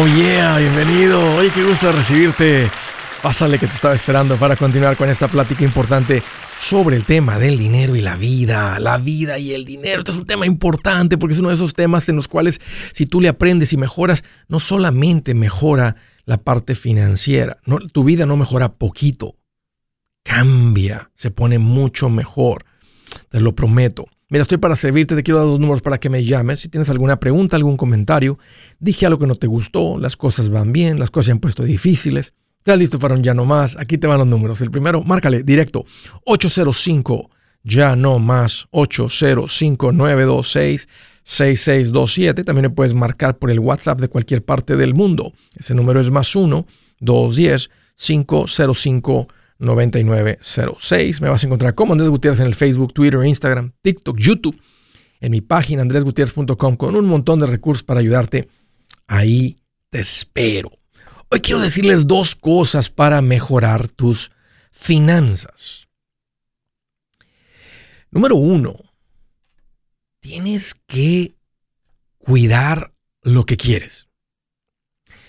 Oh yeah, bienvenido. Oye, qué gusto recibirte. Pásale que te estaba esperando para continuar con esta plática importante sobre el tema del dinero y la vida. La vida y el dinero. Este es un tema importante porque es uno de esos temas en los cuales si tú le aprendes y mejoras, no solamente mejora la parte financiera, tu vida no mejora poquito, cambia, se pone mucho mejor. Te lo prometo. Mira, estoy para servirte, te quiero dar dos números para que me llames. Si tienes alguna pregunta, algún comentario, dije algo que no te gustó, las cosas van bien, las cosas se han puesto difíciles. ¿Estás listo para ya no más? Aquí te van los números. El primero, márcale directo, 805 ya no más, 805 926 6627. También me puedes marcar por el WhatsApp de cualquier parte del mundo. Ese número es más 1 210 505 9906. Me vas a encontrar como Andrés Gutiérrez en el Facebook, Twitter, Instagram, TikTok, YouTube, en mi página andresgutierrez.com con un montón de recursos para ayudarte. Ahí te espero. Hoy quiero decirles dos cosas para mejorar tus finanzas. Número uno, tienes que cuidar lo que quieres.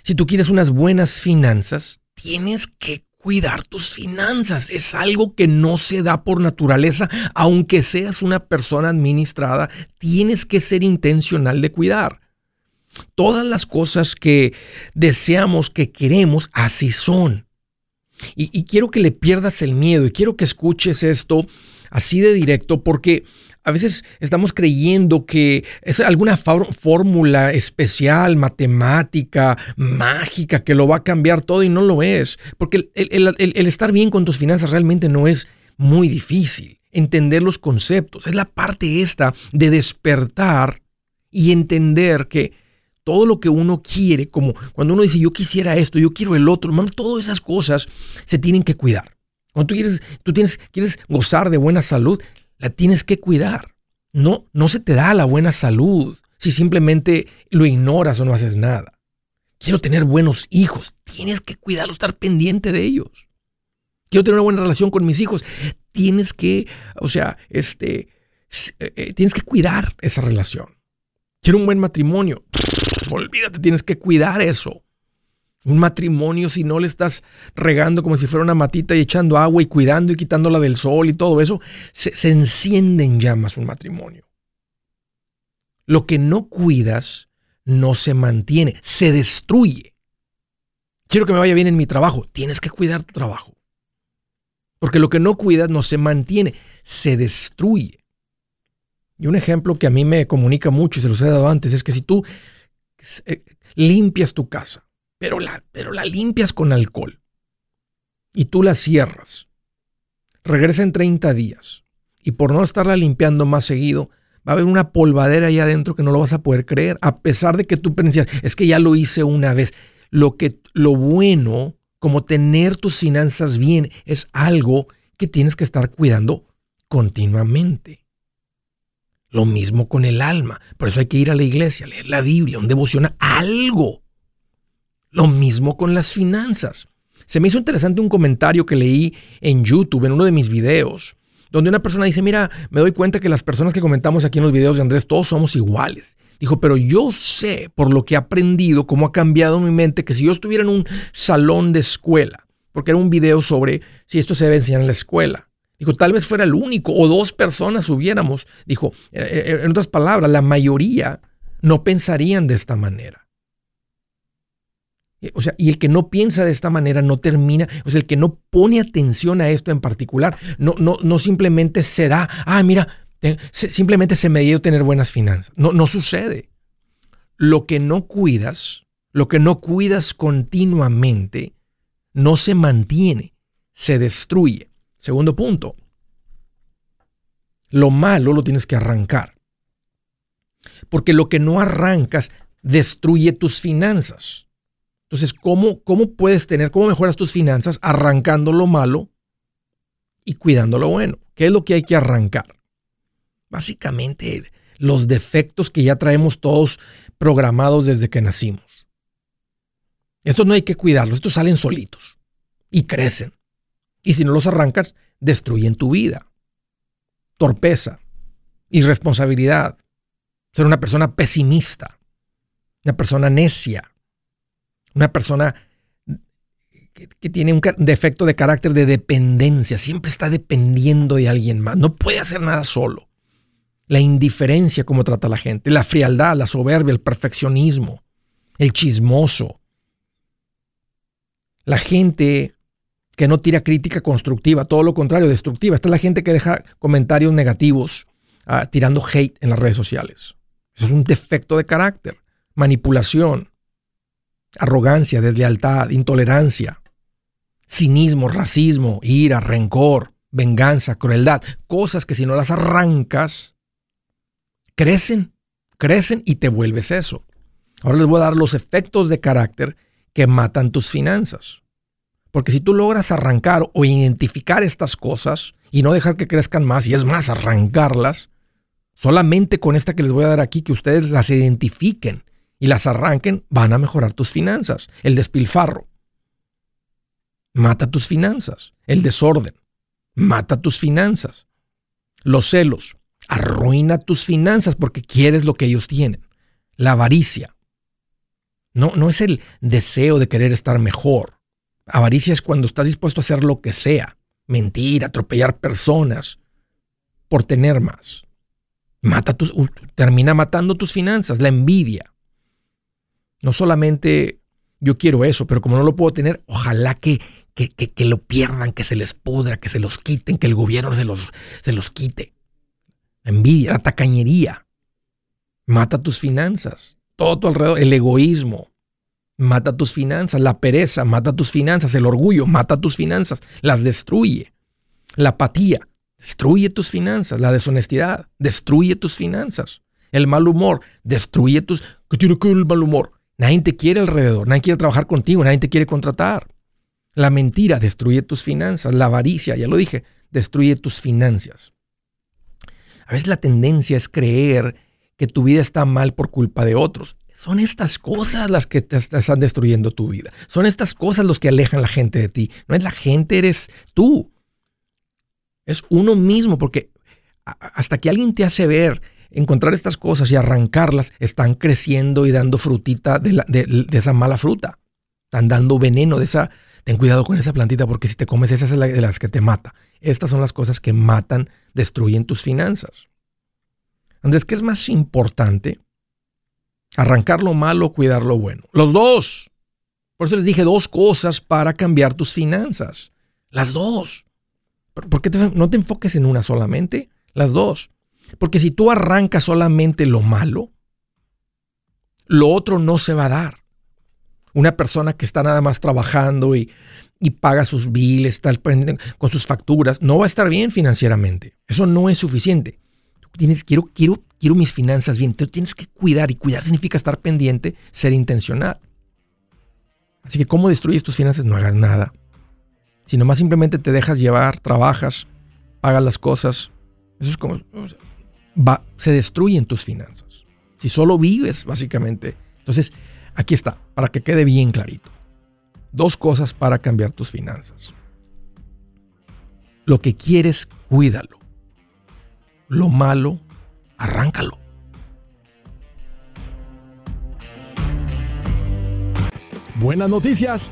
Si tú quieres unas buenas finanzas, tienes que cuidar tus finanzas. Es algo que no se da por naturaleza, aunque seas una persona administrada, tienes que ser intencional de cuidar. Todas las cosas que deseamos, que queremos, así son. Y, y quiero que le pierdas el miedo y quiero que escuches esto así de directo porque a veces estamos creyendo que es alguna fórmula especial, matemática, mágica, que lo va a cambiar todo y no lo es. Porque el, estar bien con tus finanzas realmente no es muy difícil. Entender los conceptos. Es la parte esta de despertar y entender que todo lo que uno quiere, como cuando uno dice yo quisiera esto, yo quiero el otro, todas esas cosas se tienen que cuidar. Cuando tú quieres, tú tienes, quieres gozar de buena salud, la tienes que cuidar. No, no se te da la buena salud si simplemente lo ignoras o no haces nada. Quiero tener buenos hijos. Tienes que cuidarlos, estar pendiente de ellos. Quiero tener una buena relación con mis hijos. Tienes que, o sea, este, eh, eh, tienes que cuidar esa relación. Quiero un buen matrimonio. Olvídate, tienes que cuidar eso. Un matrimonio, si no le estás regando como si fuera una matita y echando agua y cuidando y quitándola del sol y todo eso, se, enciende en llamas un matrimonio. Lo que no cuidas no se mantiene, se destruye. Quiero que me vaya bien en mi trabajo. Tienes que cuidar tu trabajo. Porque lo que no cuidas no se mantiene, se destruye. Y un ejemplo que a mí me comunica mucho y se los he dado antes es que si tú eh, limpias tu casa, pero la, pero la limpias con alcohol y tú la cierras. Regresa en 30 días y por no estarla limpiando más seguido, va a haber una polvadera ahí adentro que no lo vas a poder creer, a pesar de que tú pensas, es que ya lo hice una vez. Lo, que, lo bueno, como tener tus finanzas bien, es algo que tienes que estar cuidando continuamente. Lo mismo con el alma. Por eso hay que ir a la iglesia, leer la Biblia, un devoción, algo. Lo mismo con las finanzas. Se me hizo interesante un comentario que leí en YouTube, en uno de mis videos, donde una persona dice, mira, me doy cuenta que las personas que comentamos aquí en los videos de Andrés, todos somos iguales. Dijo, pero yo sé por lo que he aprendido, cómo ha cambiado mi mente, que si yo estuviera en un salón de escuela, porque era un video sobre si esto se debe enseñar en la escuela. Dijo, tal vez fuera el único o dos personas hubiéramos. Dijo, eh, eh, en otras palabras, la mayoría no pensarían de esta manera. O sea, y el que no piensa de esta manera no termina, o sea, el que no pone atención a esto en particular, no, no, no simplemente se da, ah, mira, simplemente se me dio tener buenas finanzas. No, no sucede. Lo que no cuidas, lo que no cuidas continuamente, no se mantiene, se destruye. Segundo punto, lo malo lo tienes que arrancar. Porque lo que no arrancas destruye tus finanzas. Entonces, ¿cómo, ¿cómo puedes tener, cómo mejoras tus finanzas arrancando lo malo y cuidando lo bueno? ¿Qué es lo que hay que arrancar? Básicamente, los defectos que ya traemos todos programados desde que nacimos. Estos no hay que cuidarlos, estos salen solitos y crecen. Y si no los arrancas, destruyen tu vida. Torpeza, irresponsabilidad, ser una persona pesimista, una persona necia, Una persona que, tiene un defecto de carácter de dependencia, siempre está dependiendo de alguien más, no puede hacer nada solo. La indiferencia como trata a la gente, la frialdad, la soberbia, el perfeccionismo, el chismoso. La gente que no tira crítica constructiva, todo lo contrario, destructiva. Esta es la gente que deja comentarios negativos, ah, tirando hate en las redes sociales. Eso es un defecto de carácter, manipulación, arrogancia, deslealtad, intolerancia, cinismo, racismo, ira, rencor, venganza, crueldad, cosas que si no las arrancas, crecen, crecen y te vuelves eso. Ahora les voy a dar los efectos de carácter que matan tus finanzas. Porque si tú logras arrancar o identificar estas cosas y no dejar que crezcan más, y es más, arrancarlas, solamente con esta que les voy a dar aquí, que ustedes las identifiquen y las arranquen, van a mejorar tus finanzas. El despilfarro mata tus finanzas. El desorden mata tus finanzas. Los celos arruina tus finanzas porque quieres lo que ellos tienen. La avaricia. No, no es el deseo de querer estar mejor. Avaricia es cuando estás dispuesto a hacer lo que sea, mentir, atropellar personas por tener más. Mata tus, termina matando tus finanzas, la envidia. No solamente yo quiero eso, pero como no lo puedo tener, ojalá que, que, que, lo pierdan, que se les pudra, que se los quiten, que el gobierno se los, se los quite. La envidia, la tacañería. Mata tus finanzas, todo tu alrededor, el egoísmo, mata tus finanzas, la pereza mata tus finanzas, el orgullo mata tus finanzas, las destruye. La apatía destruye tus finanzas, la deshonestidad destruye tus finanzas. El mal humor destruye tus... ¿Qué tiene que ver el mal humor? Nadie te quiere alrededor, nadie quiere trabajar contigo, nadie te quiere contratar. La mentira destruye tus finanzas, la avaricia, ya lo dije, destruye tus finanzas. A veces la tendencia es creer que tu vida está mal por culpa de otros. Son estas cosas las que te están destruyendo tu vida. Son estas cosas los que alejan a la gente de ti. No es la gente, eres tú. Es uno mismo, porque hasta que alguien te hace ver, encontrar estas cosas y arrancarlas, están creciendo y dando frutita de, de esa mala fruta. Están dando veneno de esa... Ten cuidado con esa plantita porque si te comes esa es la de las que te mata. Estas son las cosas que matan, destruyen tus finanzas. Andrés, ¿qué es más importante? Arrancar lo malo, cuidar lo bueno. Los dos. Por eso les dije dos cosas para cambiar tus finanzas. Las dos. ¿Por qué no te enfoques en una solamente? Las dos. Porque si tú arrancas solamente lo malo, lo otro no se va a dar. Una persona que está nada más trabajando y, y paga sus biles, está con sus facturas, no va a estar bien financieramente. Eso no es suficiente. Tienes, quiero, quiero quiero mis finanzas bien. Tú tienes que cuidar y cuidar significa estar pendiente, ser intencional. Así que, ¿cómo destruyes tus finanzas? No hagas nada. Si nomás simplemente te dejas llevar, trabajas, pagas las cosas, eso es como. Va, se destruyen tus finanzas. Si solo vives, básicamente. Entonces, aquí está, para que quede bien clarito. Dos cosas para cambiar tus finanzas. Lo que quieres, cuídalo. Lo malo, arráncalo. Buenas noticias.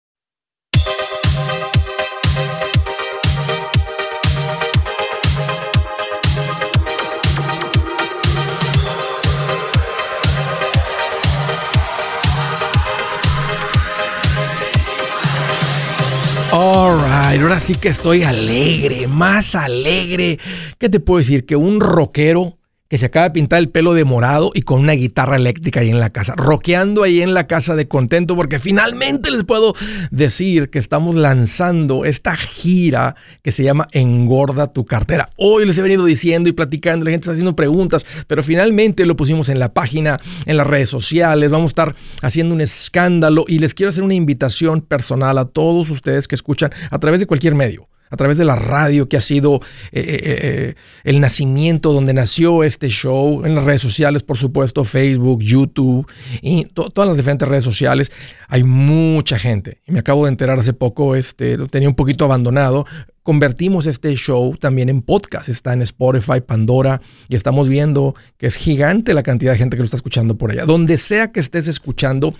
Ahora sí que estoy alegre, más alegre. ¿Qué te puedo decir? Que un rockero que se acaba de pintar el pelo de morado y con una guitarra eléctrica ahí en la casa, rockeando ahí en la casa de contento, porque finalmente les puedo decir que estamos lanzando esta gira que se llama Engorda tu cartera. Hoy les he venido diciendo y platicando, la gente está haciendo preguntas, pero finalmente lo pusimos en la página, en las redes sociales, vamos a estar haciendo un escándalo y les quiero hacer una invitación personal a todos ustedes que escuchan a través de cualquier medio a través de la radio que ha sido eh, eh, eh, el nacimiento donde nació este show, en las redes sociales, por supuesto, Facebook, YouTube y todas las diferentes redes sociales. Hay mucha gente. Y me acabo de enterar hace poco, este, lo tenía un poquito abandonado. Convertimos este show también en podcast. Está en Spotify, Pandora, y estamos viendo que es gigante la cantidad de gente que lo está escuchando por allá. Donde sea que estés escuchando,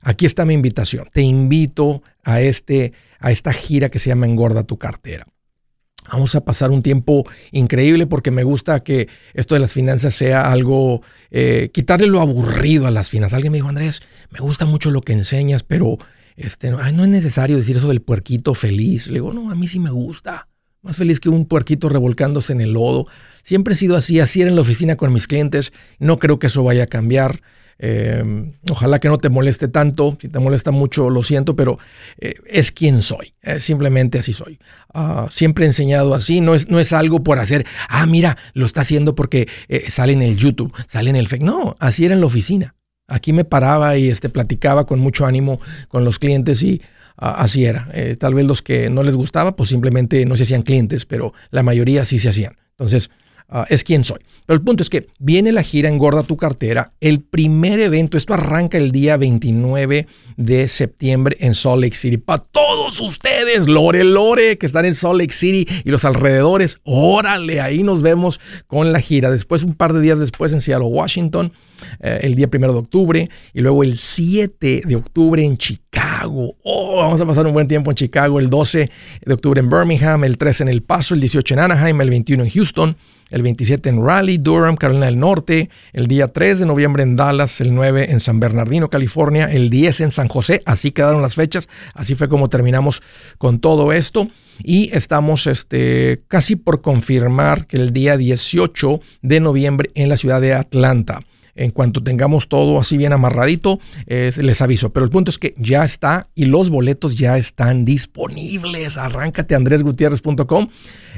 aquí está mi invitación. Te invito a, este, a esta gira que se llama Engorda tu cartera. Vamos a pasar un tiempo increíble porque me gusta que esto de las finanzas sea algo, eh, quitarle lo aburrido a las finanzas. Alguien me dijo, Andrés, me gusta mucho lo que enseñas, pero este, no, es necesario decir eso del puerquito feliz. Le digo, no, a mí sí me gusta. Más feliz que un puerquito revolcándose en el lodo. Siempre he sido así, así era en la oficina con mis clientes. No creo que eso vaya a cambiar. Eh, ojalá que no te moleste tanto, si te molesta mucho lo siento, pero eh, es quien soy, eh, simplemente así soy. Ah, siempre he enseñado así, no es, no es algo por hacer, ah, mira, lo está haciendo porque sale en el YouTube, sale en el Facebook, no, así era en la oficina. Aquí me paraba y este, platicaba con mucho ánimo con los clientes y así era. tal vez los que no les gustaba, pues simplemente no se hacían clientes, pero la mayoría sí se hacían. Entonces, Ah, es quien soy. Pero el punto es que viene la gira Engorda tu cartera. El primer evento, esto arranca el día 29 de septiembre en Salt Lake City. Para todos ustedes, Lore Lore, que están en Salt Lake City y los alrededores, órale, ahí nos vemos con la gira. Después, un par de días después en Seattle, Washington, eh, el día 1 de octubre. Y luego el 7 de octubre en Chicago. Oh, vamos a pasar un buen tiempo en Chicago. El 12 de octubre en Birmingham, el 13 en El Paso, el 18 en Anaheim, el 21 en Houston el 27 en Raleigh, Durham, Carolina del Norte, el día 3 de noviembre en Dallas, el 9 en San Bernardino, California, el 10 en San José, así quedaron las fechas, así fue como terminamos con todo esto. Y estamos este, casi por confirmar que el día 18 de noviembre en la ciudad de Atlanta. En cuanto tengamos todo así bien amarradito, les aviso. Pero el punto es que ya está y los boletos ya están disponibles. Arráncate andresgutierrez.com.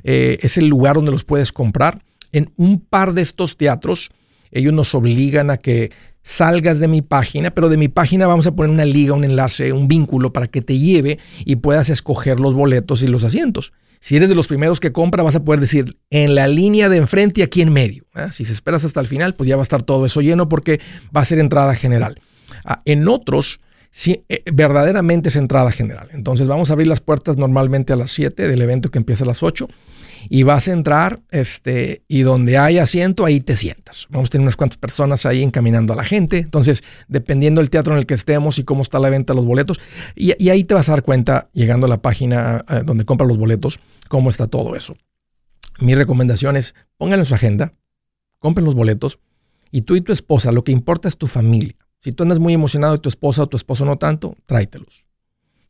Eh, es el lugar donde los puedes comprar. En un par de estos teatros, ellos nos obligan a que salgas de mi página, pero de mi página vamos a poner una liga, un enlace, un vínculo para que te lleve y puedas escoger los boletos y los asientos. Si eres de los primeros que compra, vas a poder decir en la línea de enfrente y aquí en medio. ¿eh? Si se esperas hasta el final, pues ya va a estar todo eso lleno porque va a ser entrada general. Ah, en otros, sí, eh, verdaderamente es entrada general. Entonces vamos a abrir las puertas normalmente a las 7 del evento que empieza a las 8 y vas a entrar este, y donde hay asiento, ahí te sientas. Vamos a tener unas cuantas personas ahí encaminando a la gente. Entonces, dependiendo del teatro en el que estemos y cómo está la venta de los boletos, y, ahí te vas a dar cuenta, llegando a la página eh, donde compras los boletos, cómo está todo eso. Mi recomendación es, pónganlo en su agenda, compren los boletos y tú y tu esposa, lo que importa es tu familia. Si tú andas muy emocionado y tu esposa o tu esposo no tanto, tráetelos.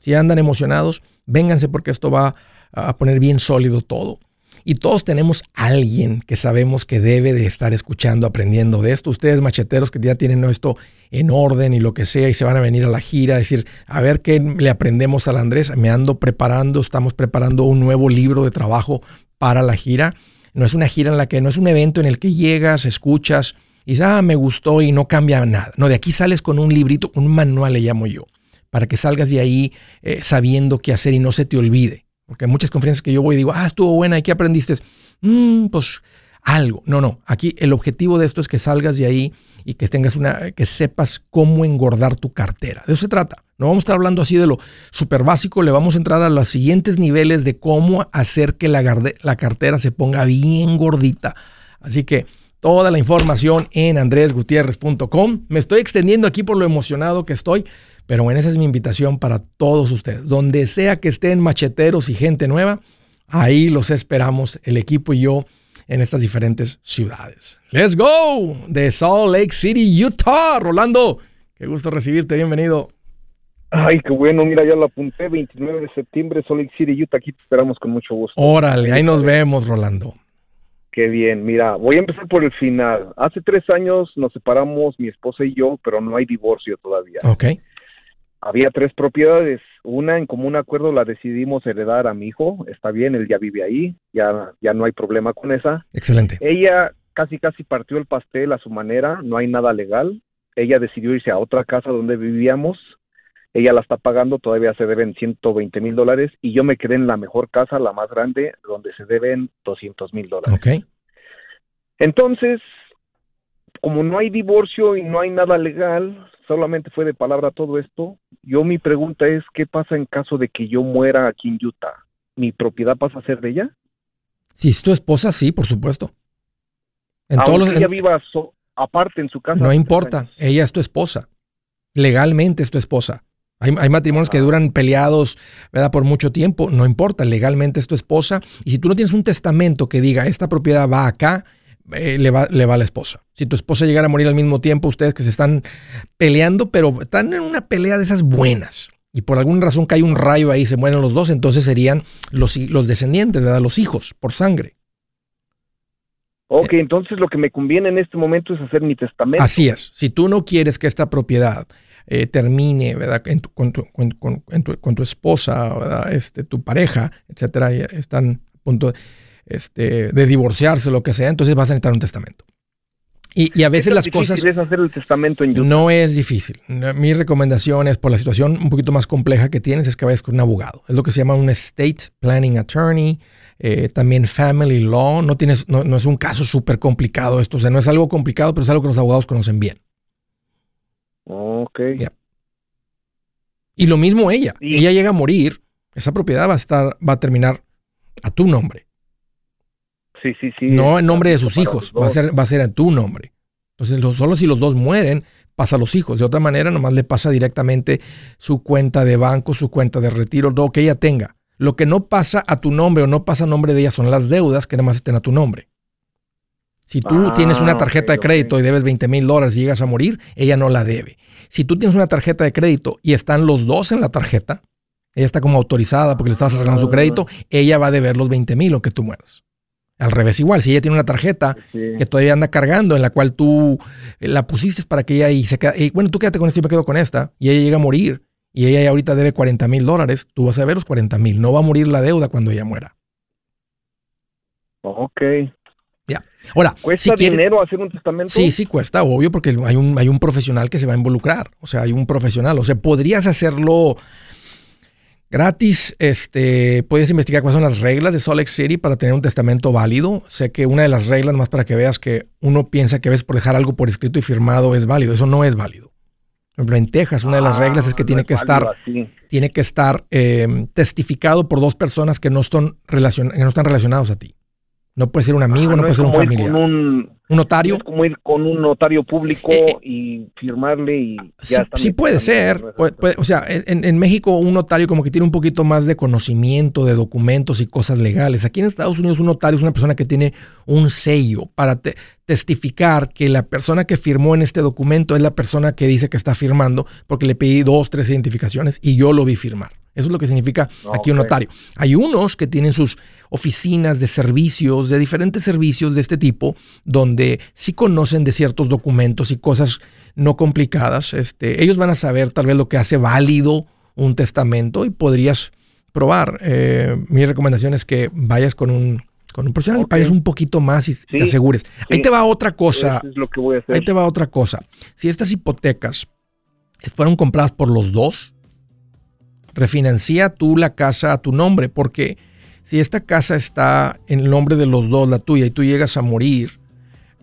Si andan emocionados, vénganse porque esto va a poner bien sólido todo. Y todos tenemos alguien que sabemos que debe de estar escuchando, aprendiendo de esto. Ustedes macheteros que ya tienen esto en orden y lo que sea y se van a venir a la gira, decir, a ver qué le aprendemos al Andrés. Me ando preparando, estamos preparando un nuevo libro de trabajo para la gira. No es una gira en la que, no es un evento en el que llegas, escuchas y dices, ah, me gustó y no cambia nada. No, de aquí sales con un librito, un manual le llamo yo, para que salgas de ahí eh, sabiendo qué hacer y no se te olvide. Porque en muchas conferencias que yo voy digo, ah, estuvo buena, ¿y qué aprendiste? Mm, pues algo. No, no. Aquí el objetivo de esto es que salgas de ahí y que tengas una, que sepas cómo engordar tu cartera. De eso se trata. No vamos a estar hablando así de lo súper básico, le vamos a entrar a los siguientes niveles de cómo hacer que la, la cartera se ponga bien gordita. Así que toda la información en andresgutierrez.com. Me estoy extendiendo aquí por lo emocionado que estoy. Pero bueno, esa es mi invitación para todos ustedes. Donde sea que estén macheteros y gente nueva, ahí los esperamos, el equipo y yo, en estas diferentes ciudades. ¡Let's go! De Salt Lake City, Utah. Rolando, qué gusto recibirte, bienvenido. Ay, qué bueno, mira, ya lo apunté, 29 de septiembre, Salt Lake City, Utah, aquí te esperamos con mucho gusto. Órale, ahí nos vemos, Rolando. Qué bien, mira, voy a empezar por el final. Hace tres años nos separamos mi esposa y yo, pero no hay divorcio todavía. Ok había tres propiedades. Una en común acuerdo la decidimos heredar a mi hijo. Está bien, él ya vive ahí, ya, ya no hay problema con esa. Excelente. Ella casi casi partió el pastel a su manera, no hay nada legal. Ella decidió irse a otra casa donde vivíamos. Ella la está pagando, todavía se deben 120 mil dólares y yo me quedé en la mejor casa, la más grande, donde se deben 200 mil dólares. Ok. Entonces, como no hay divorcio y no hay nada legal, solamente fue de palabra todo esto. Yo mi pregunta es, ¿qué pasa en caso de que yo muera aquí en Utah? ¿Mi propiedad pasa a ser de ella? Si es tu esposa, sí, por supuesto. En Aunque ella viva aparte en su casa. No importa, ella es tu esposa. Legalmente es tu esposa. Hay, matrimonios que duran peleados ¿verdad? por mucho tiempo, no importa, legalmente es tu esposa. Y si tú no tienes un testamento que diga, esta propiedad va acá, eh, le, va, le va a la esposa. Si tu esposa llegara a morir al mismo tiempo, ustedes que se están peleando, pero están en una pelea de esas buenas, y por alguna razón cae un rayo ahí, se mueren los dos, entonces serían los, los descendientes, ¿verdad? Los hijos, por sangre. Ok, entonces lo que me conviene en este momento es hacer mi testamento. Así es. Si tú no quieres que esta propiedad eh, termine, ¿verdad? con, tu, con, tu, esposa, ¿verdad? Este, tu pareja, etcétera, están a punto de este, de divorciarse, lo que sea, entonces vas a necesitar un testamento. Y, a veces las cosas... Es hacer el testamento en No es difícil. Mi recomendación es, por la situación un poquito más compleja que tienes, es que vayas con un abogado. Es lo que se llama un estate planning attorney, eh, también family law. No, tienes, no, es un caso súper complicado esto. O sea, no es algo complicado, pero es algo que los abogados conocen bien. Ok. Y lo mismo ella. Ella llega a morir, esa propiedad va a, estar, va a terminar a tu nombre. Sí, sí, sí. No en nombre de sus hijos, va a, ser, va a ser a tu nombre. Entonces, solo si los dos mueren, pasa a los hijos. De otra manera, nomás le pasa directamente su cuenta de banco, su cuenta de retiro, todo que ella tenga. Lo que no pasa a tu nombre o no pasa a nombre de ella son las deudas que más estén a tu nombre. Si tú ah, tienes una tarjeta de crédito y debes 20 mil dólares y llegas a morir, ella no la debe. Si tú tienes una tarjeta de crédito y están los dos en la tarjeta, ella está como autorizada porque le estás arreglando su crédito, ella va a deber los 20 mil o que tú mueras. Al revés, igual, si ella tiene una tarjeta que todavía anda cargando, en la cual tú eh, la pusiste para que ella y se quede, bueno, tú quédate con esto y me quedo con esta, y ella llega a morir, y ella ahorita debe 40 mil dólares, tú vas a ver los 40 mil, no va a morir la deuda cuando ella muera. Ok. Ya. Ahora, ¿cuesta dinero hacer un testamento? Sí, sí cuesta, obvio, porque hay un, hay un profesional que se va a involucrar. O sea, hay un profesional. O sea, podrías hacerlo Gratis, este, puedes investigar cuáles son las reglas de Salt Lake City para tener un testamento válido. Sé que una de las reglas, más para que veas que uno piensa que ves por dejar algo por escrito y firmado es válido. Eso no es válido. Por ejemplo, en Texas, una de las reglas es que ah, tiene, que estar, tiene que estar em, testificado por dos personas que no, están que no están relacionados a ti. No puede ser un amigo, ah, no, puede ser un familiar. Un, ¿Un notario? Es como ir con un notario público Eh, eh. y firmarle y Sí, ya está sí puede ser. Puede- puede- o sea, en, en México un notario como que tiene un poquito más de conocimiento de documentos y cosas legales. Aquí en Estados Unidos un notario es una persona que tiene un sello para te- testificar que la persona que firmó en este documento es la persona que dice que está firmando porque le pedí dos, tres identificaciones y yo lo vi firmar. Eso es lo que significa aquí un notario. Hay unos que tienen sus oficinas de servicios, de diferentes servicios de este tipo, donde sí conocen de ciertos documentos y cosas no complicadas. Este, ellos van a saber tal vez lo que hace válido un testamento y podrías probar. Eh, mi recomendación es que vayas con un, con un profesional y pagues un poquito más y te Sí, asegures. Ahí te va otra cosa. Eso es lo que voy a hacer. Ahí te va otra cosa. Si estas hipotecas fueron compradas por los dos, refinancia tú la casa a tu nombre, porque si esta casa está en el nombre de los dos, la tuya, y tú llegas a morir,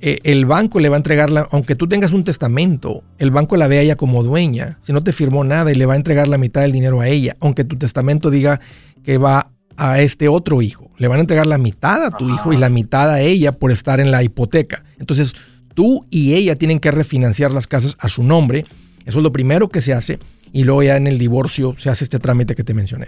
eh, el banco le va a entregar, la, aunque tú tengas un testamento, el banco la ve a ella como dueña, si no te firmó nada y le va a entregar la mitad del dinero a ella, aunque tu testamento diga que va a este otro hijo, le van a entregar la mitad a tu Ajá. hijo y la mitad a ella por estar en la hipoteca. Entonces, tú y ella tienen que refinanciar las casas a su nombre, eso es lo primero que se hace, y luego ya en el divorcio se hace este trámite que te mencioné.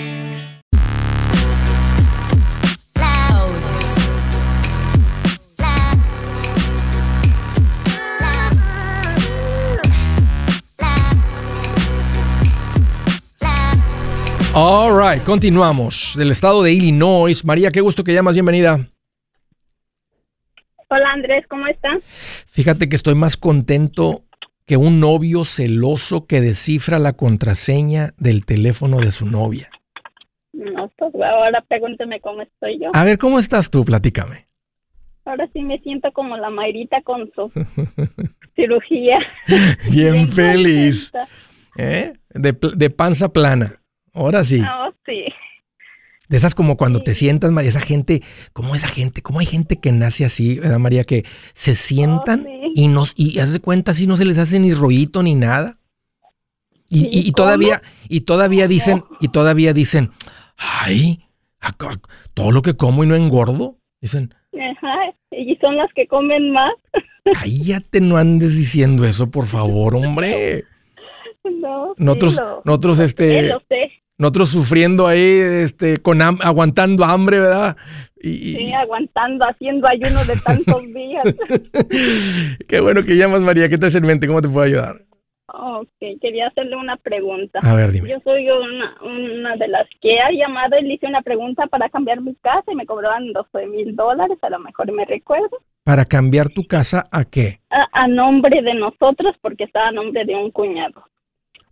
All right, continuamos. Del estado de Illinois. María, qué gusto que llamas. Bienvenida. Hola Andrés, ¿cómo estás? Fíjate que estoy más contento que un novio celoso que descifra la contraseña del teléfono de su novia. No, pues ahora pregúnteme cómo estoy yo. A ver, ¿cómo estás tú? Platícame. Ahora sí me siento como la Mayrita con su cirugía. Bien feliz. ¿Eh? De panza plana. Ahora sí. No, sí. De esas como cuando Sí. te sientas, María, esa gente, como esa gente, como hay gente que nace así, ¿verdad, María? Que se sientan Oh, sí. y nos, y hace cuenta así no se les hace ni rollito ni nada. Y, y- todavía, y todavía dicen, y todavía dicen, ay, acá, todo lo que como y no engordo. Dicen, Ajá. Y son las que comen más. cállate, no andes diciendo eso, por favor, hombre. No, sí, Nosotros, lo- nosotros, este, sé, lo sé. Nosotros sufriendo ahí, este, con ham- aguantando hambre, ¿verdad? Y, Sí, aguantando, haciendo ayuno de tantos días. Qué bueno que llamas, María. ¿Qué traes en mente? ¿Cómo te puedo ayudar? Ok, quería hacerle una pregunta. A ver, dime. Yo soy una, una de las que ha llamado y le hice una pregunta para cambiar mi casa y me cobraban 12 mil dólares, a lo mejor me recuerdo, ¿Para cambiar tu casa a qué? a, a nombre de nosotros porque estaba a nombre de un cuñado.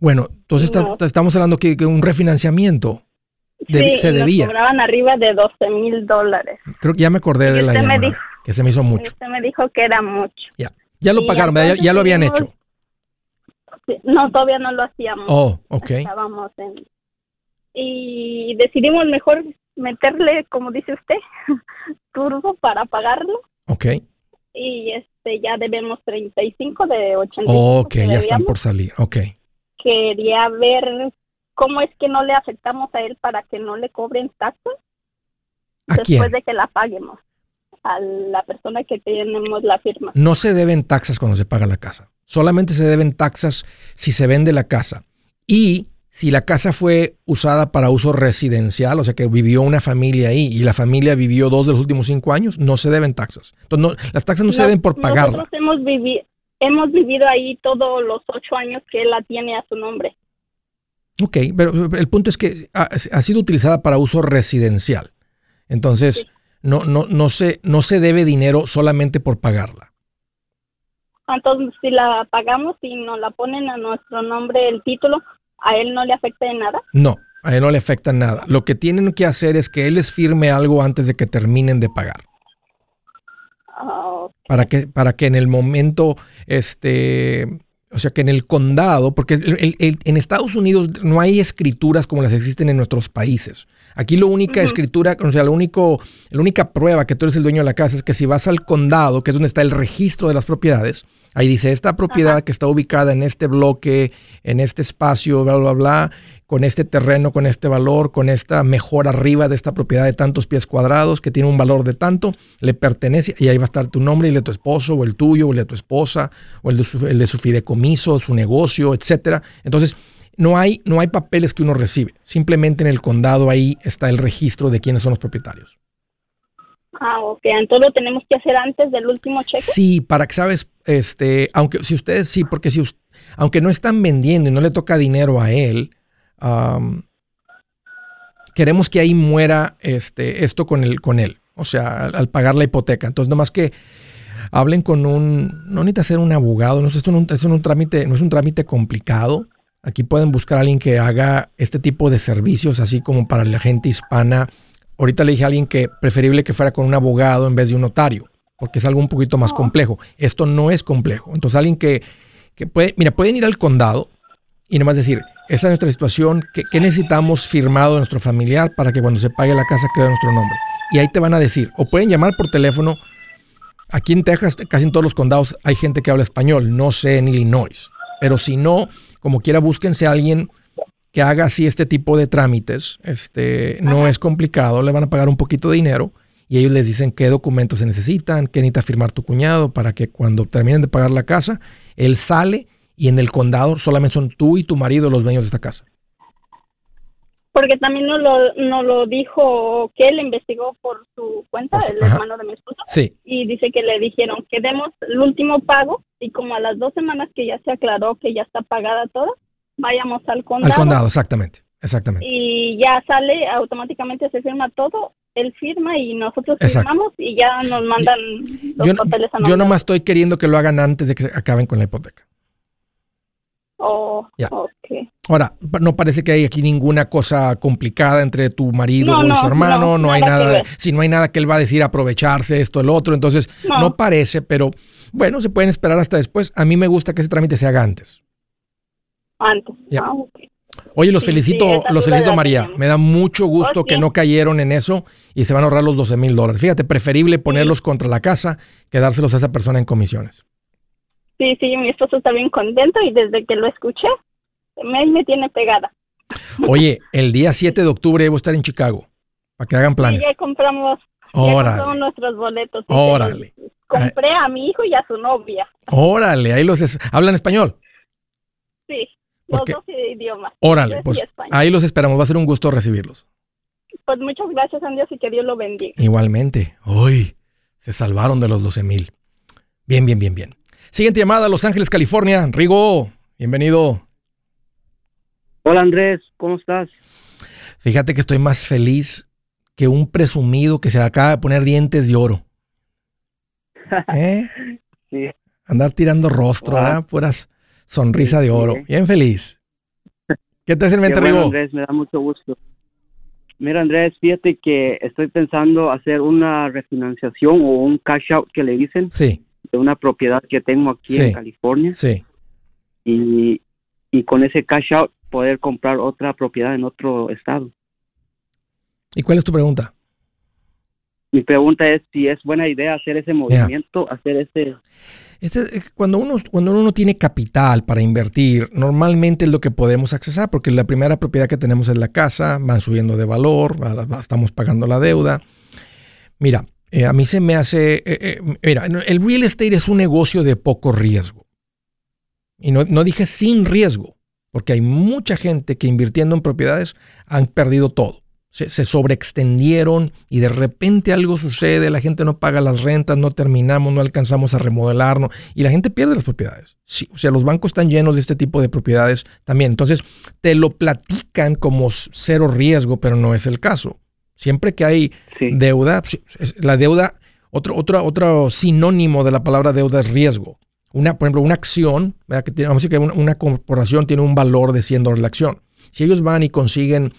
Bueno, entonces está- No. estamos hablando que, que un refinanciamiento. Debi- sí, se y nos debía. cobraban arriba de 12 mil dólares. Creo que ya me acordé de Y la usted me llamada, dijo- que se me hizo mucho. Usted me dijo que era mucho. Ya lo y pagaron, ya, ya lo habían hecho. No, todavía no lo hacíamos. Oh, ok. Estábamos en... Y decidimos mejor meterle, como dice usted, turbo para pagarlo. Ok. Y este ya debemos 35 de 85 Ok, ya están por salir. Ok. Quería ver cómo es que no le afectamos a él para que no le cobren taxas ¿A después quién? de que la paguemos. A la persona que tenemos la firma. No se deben taxas cuando se paga la casa. Solamente se deben taxas si se vende la casa. Y si la casa fue usada para uso residencial, o sea que vivió una familia ahí y la familia vivió dos de los últimos cinco años, no se deben taxas. Entonces, no- las taxas no se deben por pagarla. Nosotros hemos vivido, hemos vivido ahí todos los ocho años que él la tiene a su nombre. Ok, pero el punto es que ha, ha sido utilizada para uso residencial. Entonces, no, no, no, se, no se debe dinero solamente por pagarla. Entonces, si la pagamos y nos la ponen a nuestro nombre el título, ¿a él no le afecta en nada? No, a él no le afecta nada. Lo que tienen que hacer es que él les firme algo antes de que terminen de pagar. Ah. Para que, para que en el momento, este, o sea, que en el condado, porque el- el- el- en Estados Unidos no hay escrituras como las existen en nuestros países. Aquí la única escritura, o sea, lo único, la única prueba que tú eres el dueño de la casa es que si vas al condado, que es donde está el registro de las propiedades, ahí dice, esta propiedad Ajá. que está ubicada en este bloque, en este espacio, bla, bla, bla, con este terreno, con este valor, con esta mejor arriba de esta propiedad de tantos pies cuadrados, que tiene un valor de tanto, le pertenece, y ahí va a estar tu nombre y el de tu esposo, o el tuyo, o el de tu esposa, o el de su, el de su fideicomiso, su negocio, etcétera. Entonces, no hay, no hay papeles que uno recibe. Simplemente en el condado ahí está el registro de quiénes son los propietarios. Ah, ok. Entonces lo tenemos que hacer antes del último cheque. Sí, para que sabes, este, aunque si ustedes sí, porque si aunque no están vendiendo y no le toca dinero a él, queremos que ahí muera este, esto con él, con él. O sea, al, pagar la hipoteca. Entonces, nomás que hablen con un, no necesita ser un abogado, no es, esto un, un trámite, no es un trámite complicado. Aquí pueden buscar a alguien que haga este tipo de servicios, así como para la gente hispana. Ahorita le dije a alguien que preferible que fuera con un abogado en vez de un notario, porque es algo un poquito más Oh. complejo. Esto no es complejo. Entonces, alguien que, que puede, mira, pueden ir al condado y nomás decir, esa es nuestra situación, ¿qué, qué necesitamos firmado de nuestro familiar para que cuando se pague la casa quede nuestro nombre? Y ahí te van a decir, o pueden llamar por teléfono. Aquí en Texas, casi en todos los condados, hay gente que habla español, no sé en Illinois. Pero si no, como quiera, búsquense a alguien que haga así este tipo de trámites. Este, no es complicado, le van a pagar un poquito de dinero y ellos les dicen qué documentos se necesitan, qué necesita firmar tu cuñado para que cuando terminen de pagar la casa, él sale y en el condado solamente son tú y tu marido los dueños de esta casa. Porque también nos lo, nos lo dijo que él investigó por su cuenta, el ajá. hermano de mi esposo, Sí, y dice que le dijeron que demos el último pago y como a las dos semanas que ya se aclaró que ya está pagada todo, vayamos al condado, al condado, exactamente, exactamente. y ya sale, automáticamente se firma todo, él firma y nosotros Exacto. firmamos y ya nos mandan los Yo, papeles a yo nombre. nomás estoy queriendo que lo hagan antes de que acaben con la hipoteca. Oh, Ya. ok. Ahora, no parece que hay aquí ninguna cosa complicada entre tu marido No, y no, su hermano, no, no, hay nada ver. si no hay nada que él va a decir aprovecharse esto, el otro, entonces no. Parece, pero bueno, se pueden esperar hasta después. A mí me gusta que ese trámite se haga antes. Antes. Ya. Ah. Oye, los Sí, felicito, sí, los felicito María. Me da mucho gusto Oh, que sí. no cayeron en eso y se van a ahorrar los 12 mil dólares. Fíjate, preferible ponerlos contra la casa que dárselos a esa persona en comisiones. Sí, sí, mi esposo está bien contento y desde que lo escuché, me, me tiene pegada. Oye, el día 7 de octubre debo estar en Chicago para que hagan planes. ya compramos, ya compramos Órale, nuestros boletos. Órale. Compré a mi hijo y a su novia. órale, ahí los es- hablan español. Sí, los Porque- dos idiomas. Órale, pues ahí los esperamos. Va a ser un gusto recibirlos. Pues muchas gracias, a Dios y que Dios lo bendiga. Igualmente. Uy, se salvaron de los 12 mil. Bien, bien, bien, bien. Siguiente llamada, Los Ángeles, California. Rigo, bienvenido. Hola Andrés, ¿cómo estás? Fíjate que estoy más feliz que un presumido que se acaba de poner dientes de oro. ¿Eh? Sí. Andar tirando rostro, Wow. ¿verdad? Puras sonrisa de oro. Bien feliz. ¿Qué te hace el Qué mente, bueno? Andrés, me da mucho gusto. Mira Andrés, fíjate que estoy pensando hacer una refinanciación o un cash out que le dicen Sí, de una propiedad que tengo aquí Sí. en California sí. y, y con ese cash out poder comprar otra propiedad en otro estado. ¿Y cuál es tu pregunta? Mi pregunta es si es buena idea hacer ese movimiento, hacer ese... Este, eh, cuando, uno, cuando uno no tiene capital para invertir, normalmente es lo que podemos accesar, porque la primera propiedad que tenemos es la casa, van subiendo de valor, va- va- estamos pagando la deuda. Mira, eh, a mí se me hace, eh, eh, mira, el real estate es un negocio de poco riesgo. Y no, no dije sin riesgo, porque hay mucha gente que invirtiendo en propiedades han perdido todo. Se, se, sobreextendieron y de repente algo sucede, la gente no paga las rentas, no terminamos, no alcanzamos a remodelarnos y la gente pierde las propiedades. Sí, o sea, los bancos están llenos de este tipo de propiedades también. Entonces, te lo platican como cero riesgo, pero no es el caso. Siempre que hay Sí. deuda, la deuda, otro, otro, otro sinónimo de la palabra deuda es riesgo. Una, por ejemplo, una acción, ¿verdad? que tiene, vamos a decir que una, una corporación tiene un valor de 100 dólares la acción. Si ellos van y consiguen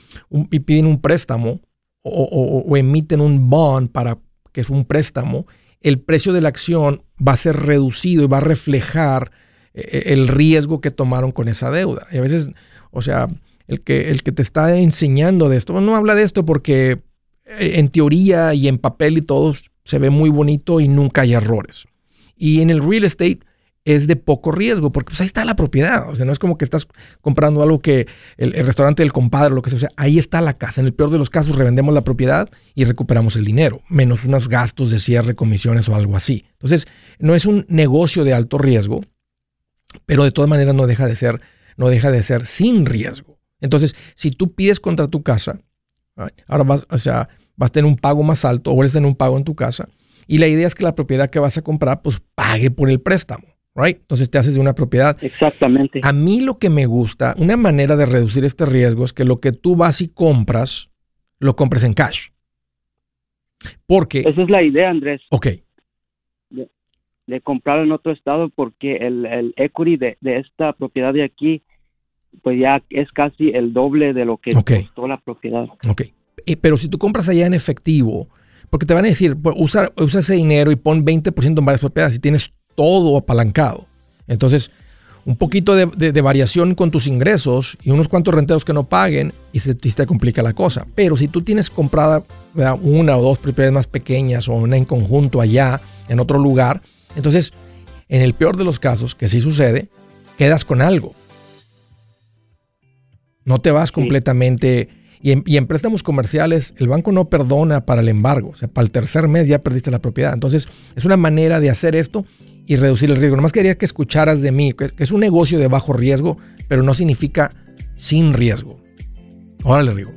y piden un préstamo o, o- emiten un bond para que es un préstamo, el precio de la acción va a ser reducido y va a reflejar eh, el riesgo que tomaron con esa deuda. Y a veces, o sea, el que, el que te está enseñando de esto, no habla de esto porque eh, en teoría y en papel y todo se ve muy bonito y nunca hay errores. Y en el real estate es de poco riesgo, porque pues ahí está la propiedad. O sea, no es como que estás comprando algo que el, restaurante del compadre, lo que sea. O sea, ahí está la casa. En el peor de los casos, revendemos la propiedad y recuperamos el dinero, menos unos gastos de cierre, comisiones o algo así. Entonces, no es un negocio de alto riesgo, pero de todas maneras no deja de ser, no deja de ser sin riesgo. Entonces, si tú pides contra tu casa, ahora vas, o sea, vas a tener un pago más alto o vas a tener un pago en tu casa. Y la idea es que la propiedad que vas a comprar, pues pague por el préstamo, right? Entonces te haces de una propiedad. Exactamente. A mí lo que me gusta, una manera de reducir este riesgo es que lo que tú vas y compras, lo compres en cash. Porque, Esa es la idea, Andrés, ok, de comprar en otro estado porque el, el equity de, de esta propiedad de aquí, pues ya es casi el doble de lo que Ok. costó la propiedad. ok. Eh, pero si tú compras allá en efectivo, porque te van a decir, pues, usa, usa ese dinero y pon 20% en varias propiedades y tienes todo apalancado. Entonces, un poquito de, de- de variación con tus ingresos y unos cuantos renteros que no paguen y se, y te complica la cosa. Pero si tú tienes comprada ¿verdad? una o dos propiedades más pequeñas o una en conjunto allá, en otro lugar, entonces, en el peor de los casos, que sí sucede, quedas con algo. No te vas completamente. Y en, y en préstamos comerciales, el banco no perdona para el embargo. O sea, para el tercer mes ya perdiste la propiedad. Entonces, es una manera de hacer esto y reducir el riesgo. Nomás quería que escucharas de mí, que, es un negocio de bajo riesgo, pero no significa sin riesgo. Órale, Rigo.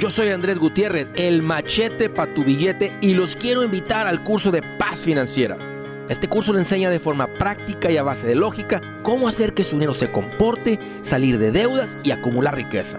Yo soy Andrés Gutiérrez, el machete para tu billete y los quiero invitar al curso de paz financiera. Este curso le enseña de forma práctica y a base de lógica cómo hacer que su dinero se comporte, salir de deudas y acumular riqueza.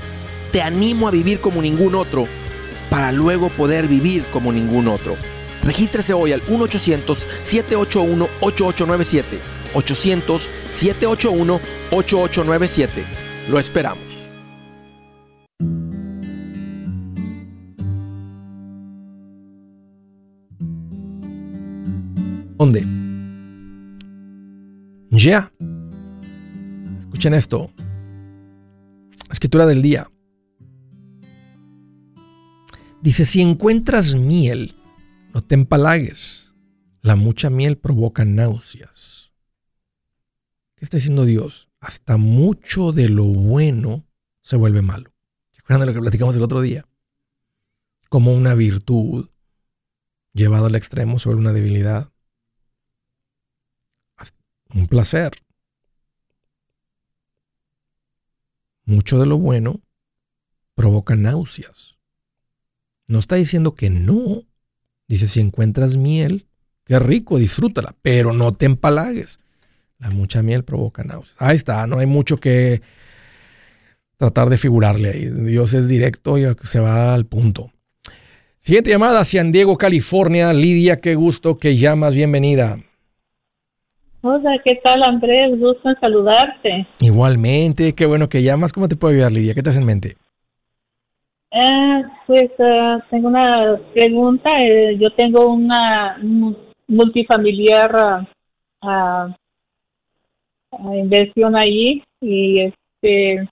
Te animo a vivir como ningún otro para luego poder vivir como ningún otro. Regístrese hoy al 1-800-781-8897. 800-781-8897. Lo esperamos. ¿Dónde? Ya. Escuchen esto. Escritura del día. Dice, si encuentras miel, no te empalagues. La mucha miel provoca náuseas. ¿Qué está diciendo Dios? Hasta mucho de lo bueno se vuelve malo. ¿Se acuerdan de lo que platicamos el otro día? Como una virtud llevada al extremo vuelve una debilidad un placer. Mucho de lo bueno provoca náuseas. No está diciendo que no. Dice, si encuentras miel, qué rico, disfrútala, pero no te empalagues. La mucha miel provoca náuseas. Ahí está, no hay mucho que tratar de figurarle ahí. Dios es directo y se va al punto. Siguiente llamada, San Diego, California. Lidia, qué gusto que llamas, bienvenida. Hola, ¿qué tal Andrés? Gusto en saludarte. Igualmente, qué bueno que llamas. ¿Cómo te puedo ayudar, Lidia? ¿Qué te hace en mente? Eh, pues eh, tengo una pregunta. Eh, yo tengo una mu- multifamiliar ah, inversión ahí y este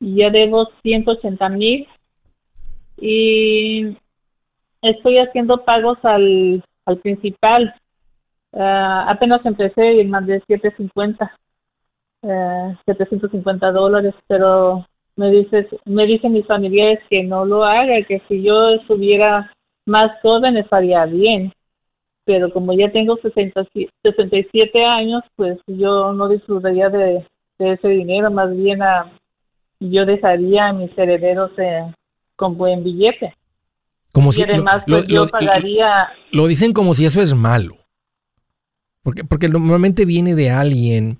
ya debo 180 mil y estoy haciendo pagos al, al principal. Apenas empecé y más de 750, eh, 750 dólares, pero me dices, me dicen mis familiares que no lo haga, que si yo estuviera más joven estaría bien, pero como ya tengo 60, 67 años, pues yo no disfrutaría de, ese dinero, más bien a, yo dejaría a mis herederos eh, con buen billete. Como si, y además lo, pues, yo pagaría... Lo dicen como si eso es malo. Porque, porque normalmente viene de alguien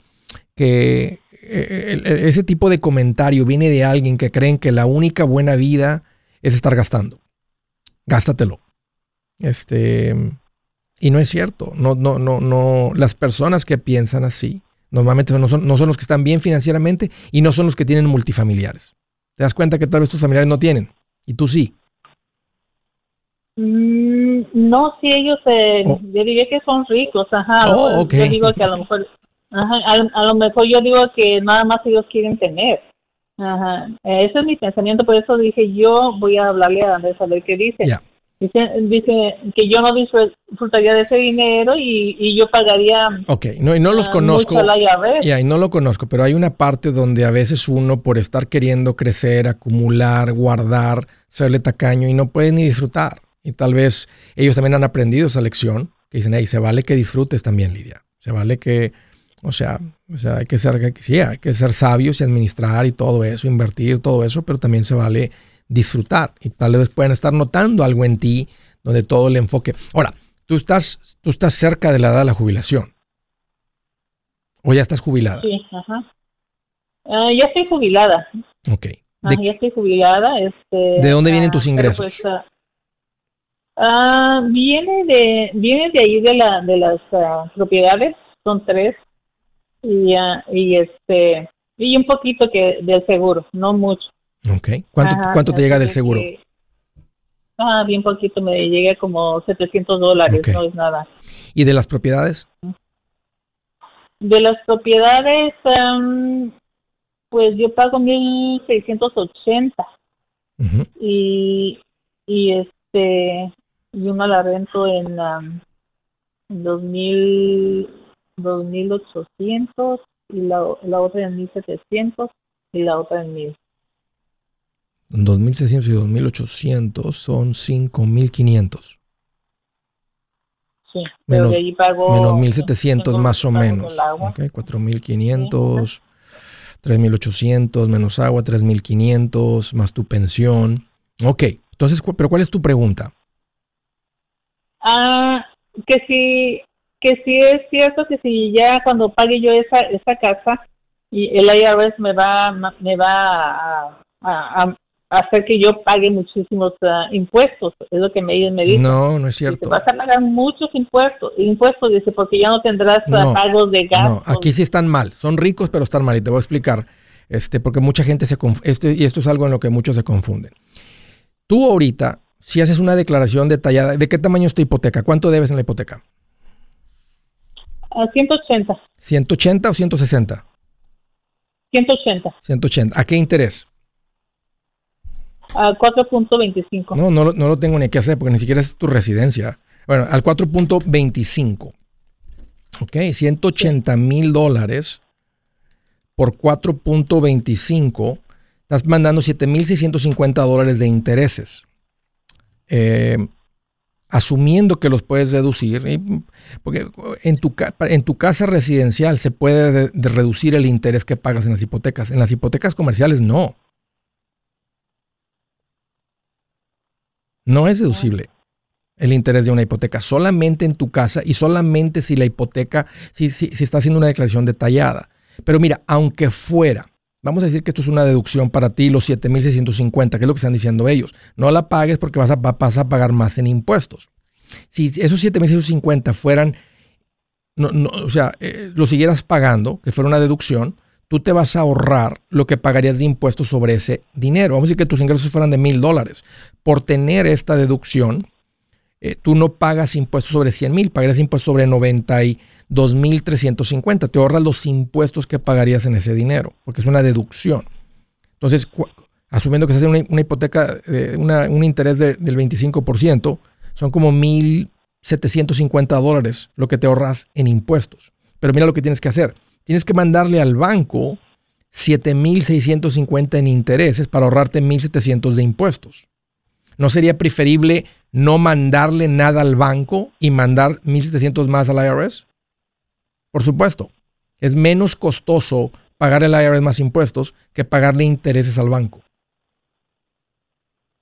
que ese tipo de comentario viene de alguien que creen que la única buena vida es estar gastando. Gástatelo. Este, y no es cierto. No, no, no, no. Las personas que piensan así, normalmente no son, no son los que están bien financieramente y no son los que tienen multifamiliares. Te das cuenta que tal vez tus familiares no tienen y tú sí. Mm, no, sí, ellos, eh, Oh. yo diría que son ricos, ajá. Oh. Yo digo que a lo mejor, ajá, a, a lo mejor yo digo que nada más ellos quieren tener. Ajá. Ese es mi pensamiento, por eso dije yo voy a hablarle a Andrés a ver qué dice. Dice, dice que yo no disfr- disfrutaría de ese dinero y, y yo pagaría Ok, no, y no los ah, conozco. la y no lo conozco, pero hay una parte donde a veces uno, por estar queriendo crecer, acumular, guardar, serle tacaño y no puede ni disfrutar. Y tal vez ellos también han aprendido esa lección, que dicen, hey, se vale que disfrutes también, Lidia. Se vale que, o sea, o sea hay que ser, sí, hay que ser sabios y administrar y todo eso, invertir, todo eso, pero también se vale disfrutar. Y tal vez pueden estar notando algo en ti donde todo el enfoque. Ahora, tú estás, tú estás cerca de la edad de la jubilación. ¿O ya estás jubilada? Sí, ajá. Ah, ya estoy jubilada. Ok. Ah, ¿De, ya estoy jubilada. Este, de dónde vienen ah, tus pero ingresos? pues, ah, ah, viene de viene de ahí de la de las ah, propiedades, son tres y ah, y este y un poquito que del seguro, no mucho. ok. ¿Cuánto, Ajá, cuánto te llega del de seguro? que- ah, bien poquito, me llega como 700 dólares, no es nada. ¿Y de las propiedades? De las propiedades, am, pues yo pago 1680 Ujú. y, y este y una la rento en um, 2000 2800 y la, la otra en 1700 y la otra en 1000 2.600 y 2.800 son 5.500. sí pero Menos- de ahí Menos 1.700 tengo más o menos. el agua. Ok, 4.500, 3.800 menos agua, 3.500 más tu pensión. Ok, entonces, cu- pero ¿cuál es tu pregunta? Ah, que si, que si es cierto que si ya cuando pague yo esa, esa casa y el IRS me va, me va a, a- a hacer que yo pague muchísimos ah, impuestos, es lo que me, me dicen. No, no es Dice, cierto. vas a pagar muchos impuestos, impuestos, dice, porque ya no tendrás ah, No, pagos de No, gastos. aquí sí están mal. Son ricos, pero están mal. Y te voy a explicar. Este, porque mucha gente se confunde. Esto, y esto es algo en lo que muchos se confunden. Tú ahorita, si haces una declaración detallada, ¿de qué tamaño es tu hipoteca? ¿Cuánto debes en la hipoteca? A 180, ¿180 o 160? 180, 180. ¿A qué interés? a 4.25. No, no, lo- no lo tengo ni que hacer porque ni siquiera es tu residencia. Bueno, al 4.25. Ok, 180 mil dólares por 4.25. Estás mandando 7.650 dólares de intereses. Eh, asumiendo que los puedes deducir, porque en tu, en tu casa residencial se puede de- de reducir el interés que pagas en las hipotecas. En las hipotecas comerciales no. No es deducible el interés de una hipoteca, solamente en tu casa y solamente si la hipoteca, si, si, si está haciendo una declaración detallada. Pero mira, aunque fuera, vamos a decir que esto es una deducción para ti, los 7.650, que es lo que están diciendo ellos. No la pagues porque vas a, va- vas a pagar más en impuestos. Si esos 7.650 fueran, no, no, o sea, eh, lo siguieras pagando, que fuera una deducción, tú te vas a ahorrar lo que pagarías de impuestos sobre ese dinero. Vamos a decir que tus ingresos fueran de mil dólares. Por tener esta deducción, eh, tú no pagas impuestos sobre 100 mil, pagarías impuestos sobre 92 mil 350. Te ahorras los impuestos que pagarías en ese dinero, porque es una deducción. Entonces, asumiendo que se hace una, una hipoteca, de una- un interés de- del 25%, son como 1.750 dólares lo que te ahorras en impuestos. Pero mira lo que tienes que hacer. Tienes que mandarle al banco 7.650 en intereses para ahorrarte 1.700 de impuestos. ¿No sería preferible no mandarle nada al banco y mandar 1.700 más al IRS? Por supuesto. Es menos costoso pagar el IRS más impuestos que pagarle intereses al banco.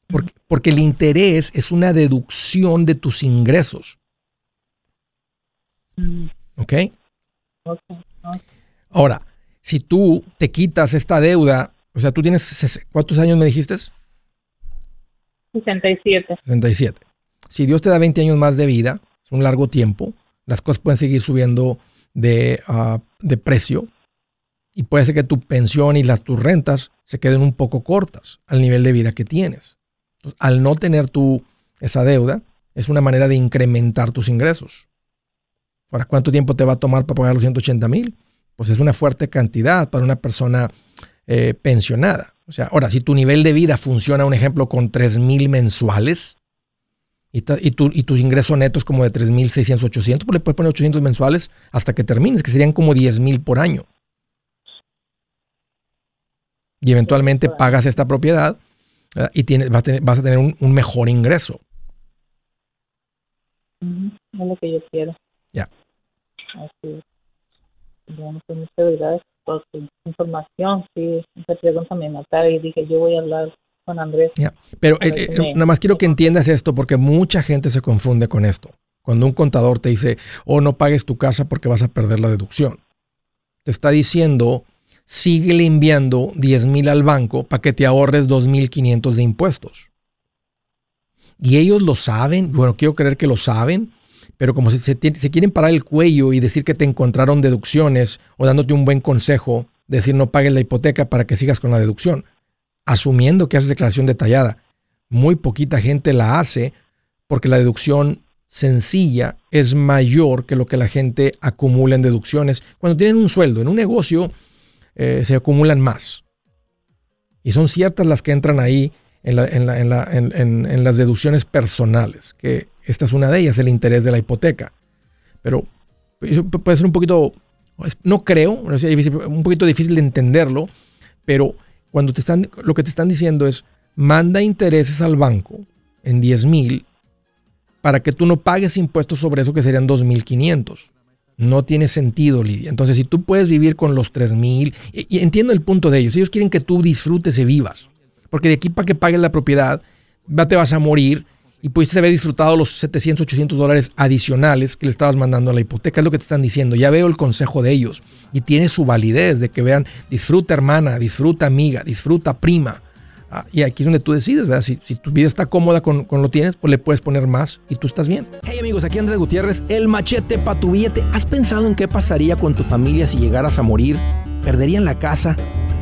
Porque, porque el interés es una deducción de tus ingresos. Mm, ¿Ok? Ahora, si tú te quitas esta deuda, o sea, tú tienes, ¿cuántos años me dijiste? 67. 67. Si Dios te da 20 años más de vida, es un largo tiempo, las cosas pueden seguir subiendo de, ah, de precio y puede ser que tu pensión y las, tus rentas se queden un poco cortas al nivel de vida que tienes. Entonces, al no tener tú esa deuda, es una manera de incrementar tus ingresos. Ahora, ¿cuánto tiempo te va a tomar para pagar los 180 mil? Pues es una fuerte cantidad para una persona eh, pensionada. O sea, ahora, si tu nivel de vida funciona, un ejemplo, con 3 mil mensuales y, y, tu, y tus ingresos netos como de 3 mil 600, 800, pues le puedes poner 800 mensuales hasta que termines, que serían como 10 mil por año. Y eventualmente pagas esta propiedad ¿verdad? y tienes, vas, a tener, vas a tener un, un mejor ingreso. Es lo que yo quiero. Ya. Así es. Bueno, pues muchas gracias por tu información. Sí, esa pregunta me mataba y dije, yo voy a hablar con Andrés. Pero A eh, eh, me- nada más quiero que entiendas esto porque mucha gente se confunde con esto. Cuando un contador te dice, oh, no pagues tu casa porque vas a perder la deducción. Te está diciendo, síguele enviando 10 mil al banco para que te ahorres 2.500 de impuestos. Y ellos lo saben, bueno, quiero creer que lo saben, pero como si se, quieren parar el cuello y decir que te encontraron deducciones o dándote un buen consejo, decir no pagues la hipoteca para que sigas con la deducción asumiendo que haces declaración detallada. Muy poquita gente la hace porque la deducción sencilla es mayor que lo que la gente acumula en deducciones. Cuando tienen un sueldo en un negocio, eh, se acumulan más. Y son ciertas las que entran ahí en, la- en la- en la- en- en- en las deducciones personales, que esta es una de ellas, el interés de la hipoteca. Pero puede ser un poquito, no creo, un poquito difícil de entenderlo, pero cuando te están, lo que te están diciendo es, manda intereses al banco en 10 mil para que tú no pagues impuestos sobre eso que serían 2.500. No tiene sentido, Lidia. Entonces, si tú puedes vivir con los 3.000, y, y entiendo el punto de ellos, ellos quieren que tú disfrutes y vivas. Porque de aquí para que pagues la propiedad, ya te vas a morir y pudiste haber disfrutado los 700, 800 dólares adicionales que le estabas mandando a la hipoteca. Es lo que te están diciendo. Ya veo el consejo de ellos y tiene su validez de que vean, disfruta hermana, disfruta amiga, disfruta prima. Ah, y aquí es donde tú decides, ¿verdad? Si, si tu vida está cómoda con, con lo tienes, pues le puedes poner más y tú estás bien. Hey amigos, aquí Andrés Gutiérrez, el machete para tu billete. ¿Has pensado en qué pasaría con tu familia si llegaras a morir? ¿Perderían la casa?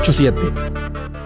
987.